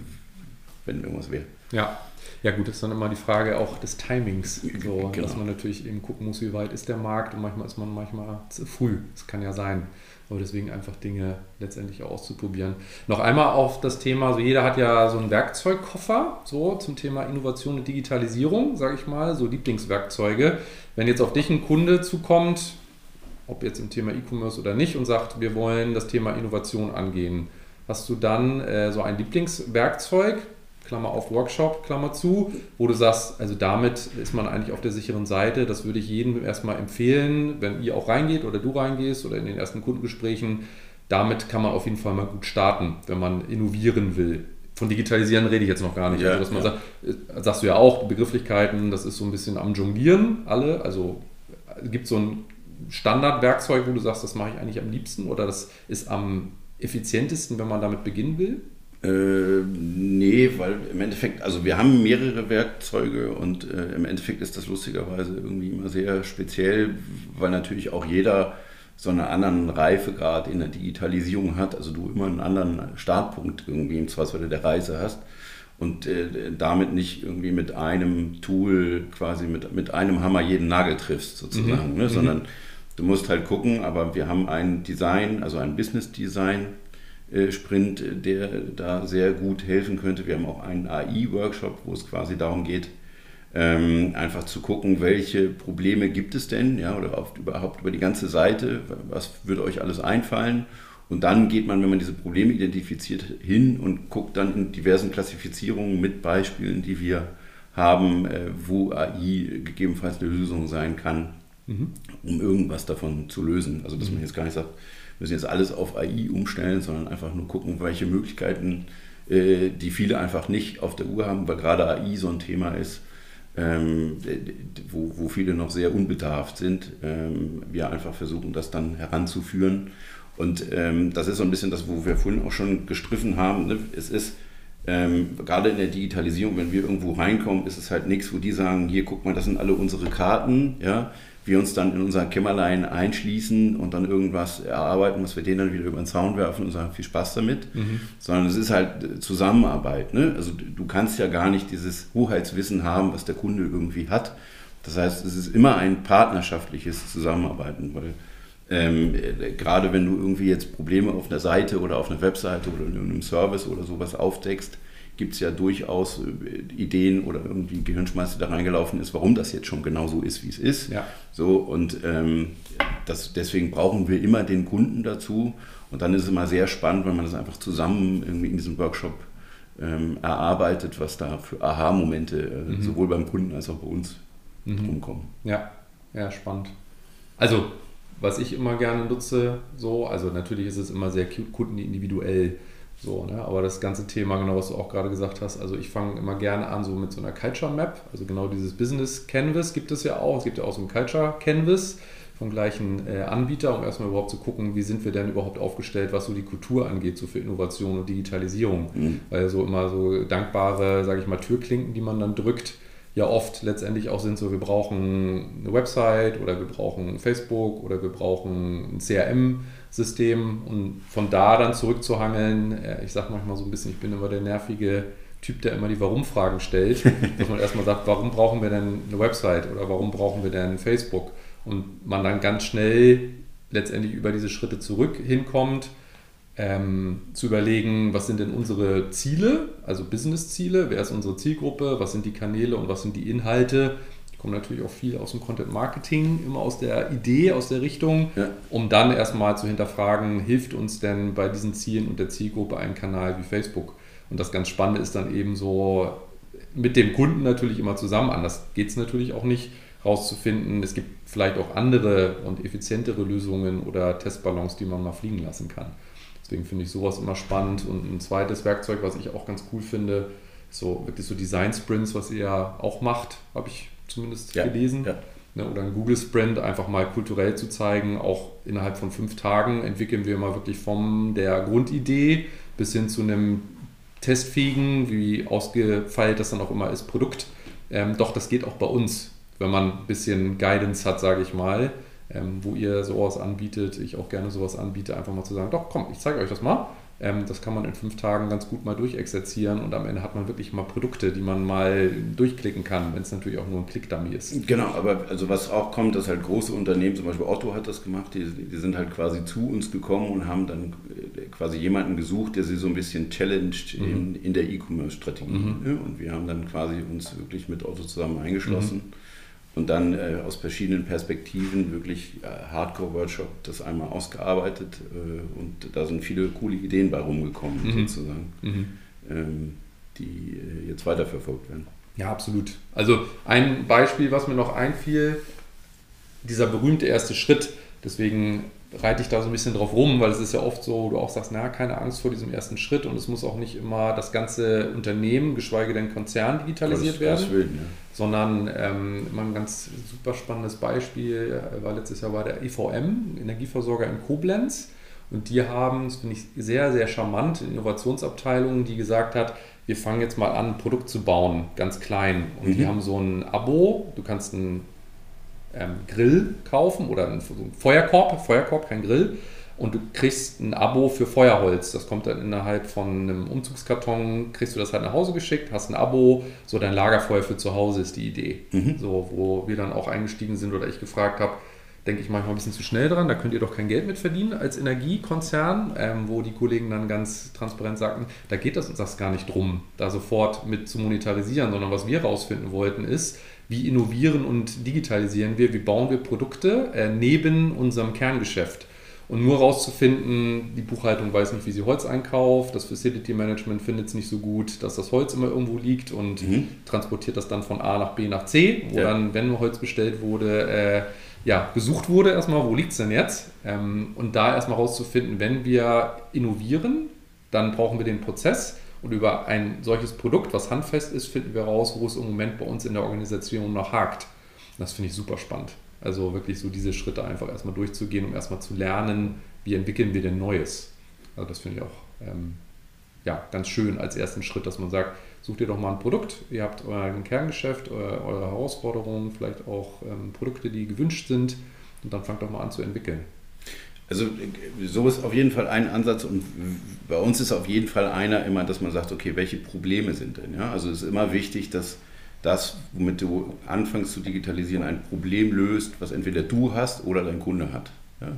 wenn irgendwas wäre. Ja. Ja gut, das ist dann immer die Frage auch des Timings, so, genau. dass man natürlich eben gucken muss, wie weit ist der Markt und manchmal ist man manchmal zu früh. Das kann ja sein. Aber deswegen einfach Dinge letztendlich auszuprobieren. Noch einmal auf das Thema, so jeder hat ja so einen Werkzeugkoffer, so zum Thema Innovation und Digitalisierung, sage ich mal, so Lieblingswerkzeuge. Wenn jetzt auf dich ein Kunde zukommt, ob jetzt im Thema E-Commerce oder nicht, und sagt, wir wollen das Thema Innovation angehen, hast du dann äh, so ein Lieblingswerkzeug, Klammer auf Workshop, Klammer zu, wo du sagst, also damit ist man eigentlich auf der sicheren Seite. Das würde ich jedem erstmal empfehlen, wenn ihr auch reingeht oder du reingehst oder in den ersten Kundengesprächen. Damit kann man auf jeden Fall mal gut starten, wenn man innovieren will. Von Digitalisieren rede ich jetzt noch gar nicht. Ja, also, dass man ja. sagt, äh, sagst du ja auch, Begrifflichkeiten, das ist so ein bisschen am Jonglieren, alle. Also gibt es so ein Standardwerkzeug, wo du sagst, das mache ich eigentlich am liebsten oder das ist am effizientesten, wenn man damit beginnen will? Äh, nee, weil im Endeffekt, also wir haben mehrere Werkzeuge und äh, im Endeffekt ist das lustigerweise irgendwie immer sehr speziell, weil natürlich auch jeder so einen anderen Reifegrad in der Digitalisierung hat, also du immer einen anderen Startpunkt irgendwie im Zweifelsfall der Reise hast und äh, damit nicht irgendwie mit einem Tool quasi mit, mit einem Hammer jeden Nagel triffst sozusagen, mhm. ne? Mhm. sondern du musst halt gucken, aber wir haben ein Design, also ein Business Design Sprint, der da sehr gut helfen könnte. Wir haben auch einen AI-Workshop, wo es quasi darum geht, ähm, einfach zu gucken, welche Probleme gibt es denn, ja, oder oft überhaupt über die ganze Seite, was würde euch alles einfallen. Und dann geht man, wenn man diese Probleme identifiziert, hin und guckt dann in diversen Klassifizierungen mit Beispielen, die wir haben, äh, wo AI gegebenenfalls eine Lösung sein kann, mhm. um irgendwas davon zu lösen. Also dass man jetzt gar nicht sagt, müssen jetzt alles auf AI umstellen, sondern einfach nur gucken, welche Möglichkeiten, äh, die viele einfach nicht auf der Uhr haben, weil gerade AI so ein Thema ist, ähm, wo, wo viele noch sehr unbedarft sind. Ähm, wir einfach versuchen, das dann heranzuführen. Und ähm, das ist so ein bisschen das, wo wir vorhin auch schon gestriffen haben. Ne? Es ist ähm, gerade in der Digitalisierung, wenn wir irgendwo reinkommen, ist es halt nichts, wo die sagen, hier guck mal, das sind alle unsere Karten, ja, wir uns dann in unser Kämmerlein einschließen und dann irgendwas erarbeiten, was wir denen dann wieder über den Zaun werfen und sagen, viel Spaß damit, mhm. sondern es ist halt Zusammenarbeit. Ne? Also du kannst ja gar nicht dieses Hoheitswissen haben, was der Kunde irgendwie hat. Das heißt, es ist immer ein partnerschaftliches Zusammenarbeiten, weil ähm, gerade wenn du irgendwie jetzt Probleme auf einer Seite oder auf einer Webseite oder in einem Service oder sowas aufdeckst, gibt es ja durchaus äh, Ideen oder irgendwie Gehirnschmeiß, die da reingelaufen ist, warum das jetzt schon genau so ist, wie es ist. Ja. So, und ähm, das, deswegen brauchen wir immer den Kunden dazu. Und dann ist es immer sehr spannend, wenn man das einfach zusammen irgendwie in diesem Workshop ähm, erarbeitet, was da für Aha-Momente äh, mhm. sowohl beim Kunden als auch bei uns mhm. rumkommen. Ja, ja, spannend. Also, was ich immer gerne nutze, so, also natürlich ist es immer sehr kundenindividuell so, ne? Aber das ganze Thema, genau was du auch gerade gesagt hast, also ich fange immer gerne an so mit so einer Culture Map, also genau dieses Business Canvas gibt es ja auch, es gibt ja auch so ein Culture Canvas vom gleichen äh, Anbieter, um erstmal überhaupt zu gucken, wie sind wir denn überhaupt aufgestellt, was so die Kultur angeht, so für Innovation und Digitalisierung. Mhm. Weil so immer so dankbare, sage ich mal, Türklinken, die man dann drückt, ja oft letztendlich auch sind so, wir brauchen eine Website oder wir brauchen Facebook oder wir brauchen ein CRM System und von da dann zurückzuhangeln, ich sage manchmal so ein bisschen, ich bin immer der nervige Typ, der immer die Warum-Fragen stellt, dass man erstmal sagt, warum brauchen wir denn eine Website oder warum brauchen wir denn Facebook? Und man dann ganz schnell letztendlich über diese Schritte zurück hinkommt, ähm, zu überlegen, was sind denn unsere Ziele, also Business-Ziele, wer ist unsere Zielgruppe, was sind die Kanäle und was sind die Inhalte komme natürlich auch viel aus dem Content Marketing, immer aus der Idee, aus der Richtung, ja. um dann erstmal zu hinterfragen, hilft uns denn bei diesen Zielen und der Zielgruppe ein Kanal wie Facebook? Und das ganz Spannende ist dann eben so mit dem Kunden natürlich immer zusammen, anders geht es natürlich auch nicht, rauszufinden, es gibt vielleicht auch andere und effizientere Lösungen oder Testballons, die man mal fliegen lassen kann. Deswegen finde ich sowas immer spannend. Und ein zweites Werkzeug, was ich auch ganz cool finde, so wirklich so Design Sprints, was ihr ja auch macht, habe ich zumindest ja, gelesen. Ja. Ne, oder ein Google Sprint einfach mal kulturell zu zeigen, auch innerhalb von fünf Tagen entwickeln wir mal wirklich von der Grundidee bis hin zu einem testfähigen, wie ausgefeilt das dann auch immer ist, Produkt. Ähm, doch, das geht auch bei uns, wenn man ein bisschen Guidance hat, sage ich mal, ähm, wo ihr sowas anbietet, ich auch gerne sowas anbiete, einfach mal zu sagen, doch, komm, ich zeige euch das mal ähm, das kann man in fünf Tagen ganz gut mal durchexerzieren und am Ende hat man wirklich mal Produkte, die man mal durchklicken kann, wenn es natürlich auch nur ein Klickdummy ist. Genau, aber also was auch kommt, dass halt große Unternehmen, zum Beispiel Otto hat das gemacht, die, die sind halt quasi zu uns gekommen und haben dann äh, quasi jemanden gesucht, der sie so ein bisschen challenged mhm. in, in der E-Commerce-Strategie. Mhm. Und wir haben dann quasi uns wirklich mit Otto zusammen eingeschlossen. Mhm und dann äh, aus verschiedenen Perspektiven wirklich äh, Hardcore-Workshop das einmal ausgearbeitet äh, und da sind viele coole Ideen bei rumgekommen mhm. sozusagen, mhm. Ähm, die äh, jetzt weiterverfolgt werden. Ja, absolut. Also ein Beispiel, was mir noch einfiel, dieser berühmte erste Schritt, deswegen reite ich da so ein bisschen drauf rum, weil es ist ja oft so, wo du auch sagst, na, keine Angst vor diesem ersten Schritt und es muss auch nicht immer das ganze Unternehmen, geschweige denn Konzern digitalisiert das, werden, das will, ja. sondern ähm, immer ein ganz super spannendes Beispiel äh, war letztes Jahr war der EVM, Energieversorger in Koblenz und die haben, das finde ich sehr, sehr charmant, Innovationsabteilung, die gesagt hat, wir fangen jetzt mal an, ein Produkt zu bauen, ganz klein und mhm. die haben so ein Abo, du kannst ein ähm, Grill kaufen oder einen, Feuerkorb, Feuerkorb, kein Grill. Und du kriegst ein Abo für Feuerholz. Das kommt dann innerhalb von einem Umzugskarton, kriegst du das halt nach Hause geschickt, hast ein Abo, so dein Lagerfeuer für zu Hause ist die Idee. Mhm. So, wo wir dann auch eingestiegen sind oder ich gefragt habe, denke ich manchmal ein bisschen zu schnell dran, da könnt ihr doch kein Geld mit verdienen als Energiekonzern, ähm, wo die Kollegen dann ganz transparent sagten, da geht das uns das gar nicht drum, da sofort mit zu monetarisieren, sondern was wir rausfinden wollten ist, wie innovieren und digitalisieren wir, wie bauen wir Produkte äh, neben unserem Kerngeschäft. Und nur rauszufinden, die Buchhaltung weiß nicht, wie sie Holz einkauft, das Facility Management findet es nicht so gut, dass das Holz immer irgendwo liegt und mhm. transportiert das dann von A nach B nach C, wo ja. dann, wenn Holz bestellt wurde, äh, ja, gesucht wurde erstmal, wo liegt es denn jetzt? Ähm, und da erstmal rauszufinden, wenn wir innovieren, dann brauchen wir den Prozess und über ein solches Produkt, was handfest ist, finden wir raus, wo es im Moment bei uns in der Organisation noch hakt. Das finde ich super spannend. Also wirklich so diese Schritte einfach erstmal durchzugehen, um erstmal zu lernen, wie entwickeln wir denn Neues. Also das finde ich auch ähm, ja, ganz schön als ersten Schritt, dass man sagt, sucht ihr doch mal ein Produkt, ihr habt euer Kerngeschäft, eure, Herausforderungen, vielleicht auch ähm, Produkte, die gewünscht sind und dann fangt doch mal an zu entwickeln. Also so ist auf jeden Fall ein Ansatz und bei uns ist auf jeden Fall einer immer, dass man sagt, okay, welche Probleme sind denn? Ja? Also es ist immer wichtig, dass das, womit du anfängst zu digitalisieren, ein Problem löst, was entweder du hast oder dein Kunde hat. Ja?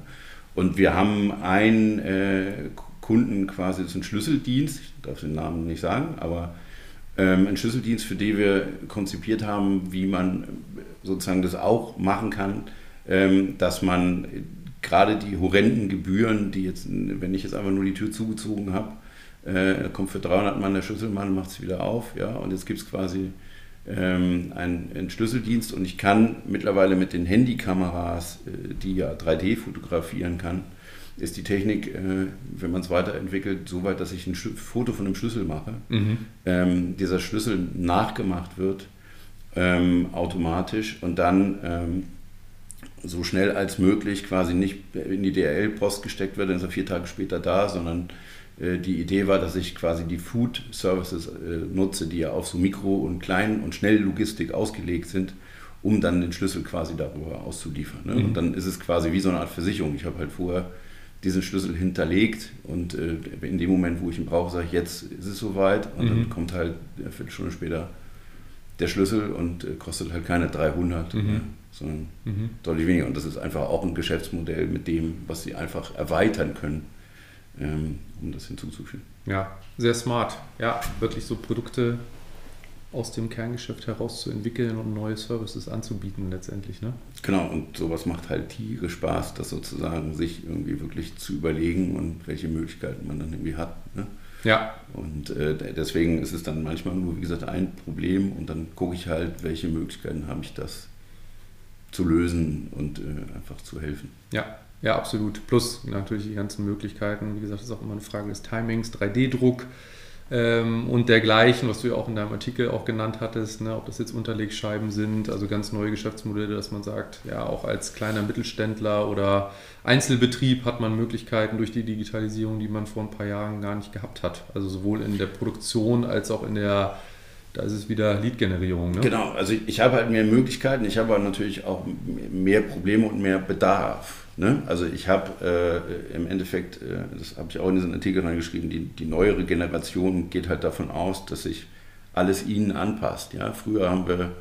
Und wir haben einen äh, Kunden quasi, das ist ein Schlüsseldienst, ich darf den Namen nicht sagen, aber ähm, ein Schlüsseldienst, für den wir konzipiert haben, wie man sozusagen das auch machen kann, ähm, dass man gerade die horrenden Gebühren, die jetzt, wenn ich jetzt einfach nur die Tür zugezogen habe, äh, kommt für 300 Mann der Schlüsselmann, macht es wieder auf, ja, und jetzt gibt es quasi ähm, einen, einen, Schlüsseldienst und ich kann mittlerweile mit den Handykameras, äh, die ja 3D fotografieren kann, ist die Technik, äh, wenn man es weiterentwickelt, so weit, dass ich ein Foto von einem Schlüssel mache, mhm. ähm, dieser Schlüssel nachgemacht wird ähm, automatisch und dann ähm, so schnell als möglich quasi nicht in die DRL-Post gesteckt wird, dann ist er vier Tage später da, sondern äh, die Idee war, dass ich quasi die Food Services äh, nutze, die ja auf so Mikro- und Klein- und Schnelllogistik ausgelegt sind, um dann den Schlüssel quasi darüber auszuliefern. Ne? Mhm. Und dann ist es quasi wie so eine Art Versicherung. Ich habe halt vorher diesen Schlüssel hinterlegt und äh, in dem Moment, wo ich ihn brauche, sage ich, jetzt ist es soweit und mhm. dann kommt halt eine Viertelstunde später der Schlüssel und äh, kostet halt keine 300, mhm. ne? sondern mhm. deutlich weniger. Und das ist einfach auch ein Geschäftsmodell mit dem, was sie einfach erweitern können, ähm, um das hinzuzufügen. Ja, sehr smart. Ja, wirklich so Produkte aus dem Kerngeschäft heraus zu entwickeln und neue Services anzubieten letztendlich. Ne? Genau, und sowas macht halt Tiere Spaß, das sozusagen sich irgendwie wirklich zu überlegen und welche Möglichkeiten man dann irgendwie hat. Ne? Ja. Und äh, deswegen ist es dann manchmal nur, wie gesagt, ein Problem und dann gucke ich halt, welche Möglichkeiten habe ich das zu lösen und äh, einfach zu helfen. Ja, ja, absolut. Plus natürlich die ganzen Möglichkeiten. Wie gesagt, das ist auch immer eine Frage des Timings, 3D-Druck ähm, und dergleichen, was du ja auch in deinem Artikel auch genannt hattest, ne, ob das jetzt Unterlegscheiben sind, also ganz neue Geschäftsmodelle, dass man sagt, ja, auch als kleiner Mittelständler oder Einzelbetrieb hat man Möglichkeiten durch die Digitalisierung, die man vor ein paar Jahren gar nicht gehabt hat. Also sowohl in der Produktion als auch in der da ist es wieder Lead-Generierung. Ne? Genau, also ich habe halt mehr Möglichkeiten, ich habe aber natürlich auch mehr Probleme und mehr Bedarf. Ne? Also ich habe äh, im Endeffekt, äh, das habe ich auch in diesen Artikel reingeschrieben, die, die neuere Generation geht halt davon aus, dass sich alles ihnen anpasst. Ja? Früher haben wir,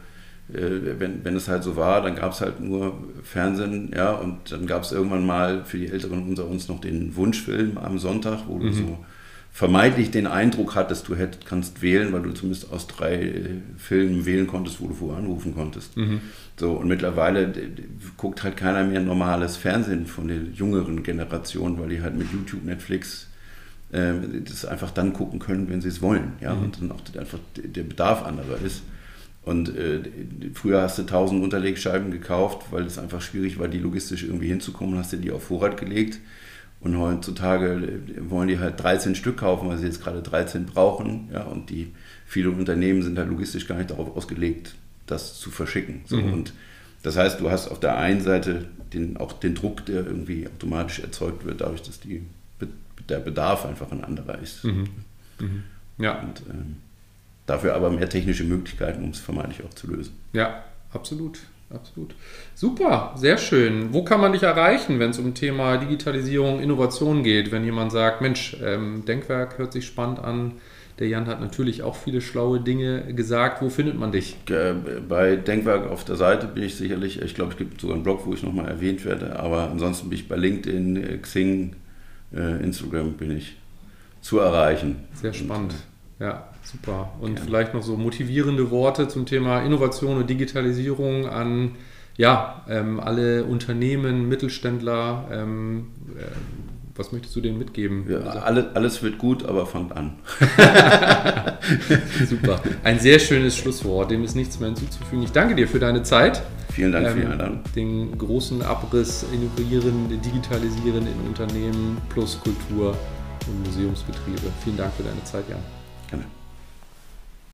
äh, wenn, wenn es halt so war, dann gab es halt nur Fernsehen, ja, und dann gab es irgendwann mal für die Älteren unter uns noch den Wunschfilm am Sonntag, wo mhm. du so vermeintlich den Eindruck hattest, du hätt, kannst wählen, weil du zumindest aus drei äh, Filmen wählen konntest, wo du vorher anrufen konntest. Mhm. So, und mittlerweile guckt halt keiner mehr normales Fernsehen von der jüngeren Generation, weil die halt mit YouTube, Netflix äh, das einfach dann gucken können, wenn sie es wollen. Ja? Mhm. Und dann auch einfach der Bedarf anderer ist. Und äh, früher hast du 1000 Unterlegscheiben gekauft, weil es einfach schwierig war, die logistisch irgendwie hinzukommen, hast du die auf Vorrat gelegt und heutzutage wollen die halt 13 Stück kaufen, weil sie jetzt gerade 13 brauchen. Ja, und die viele Unternehmen sind halt logistisch gar nicht darauf ausgelegt, das zu verschicken. So, mhm. Und das heißt, du hast auf der einen Seite den, auch den Druck, der irgendwie automatisch erzeugt wird, dadurch, dass die, der Bedarf einfach ein anderer ist. Mhm. Mhm. Ja. Und ähm, dafür aber mehr technische Möglichkeiten, um es vermeintlich auch zu lösen. Ja, absolut absolut. Super, sehr schön. Wo kann man dich erreichen, wenn es um Thema Digitalisierung, Innovation geht? Wenn jemand sagt, Mensch, ähm, Denkwerk hört sich spannend an. Der Jan hat natürlich auch viele schlaue Dinge gesagt. Wo findet man dich? Bei Denkwerk auf der Seite bin ich sicherlich, ich glaube, es gibt sogar einen Blog, wo ich nochmal erwähnt werde, aber ansonsten bin ich bei LinkedIn, äh, Xing, äh, Instagram bin ich zu erreichen. Sehr spannend. Und, äh, ja. Super. Und Gerne. vielleicht noch so motivierende Worte zum Thema Innovation und Digitalisierung an ja, ähm, alle Unternehmen, Mittelständler. Ähm, äh, was möchtest du denen mitgeben? Ja, alles, alles wird gut, aber fangt an. Super. Ein sehr schönes Schlusswort. Dem ist nichts mehr hinzuzufügen. Ich danke dir für deine Zeit. Vielen Dank ähm, für die Einladung. Den großen Abriss innovieren, digitalisieren in Unternehmen plus Kultur und Museumsbetriebe. Vielen Dank für deine Zeit, Jan.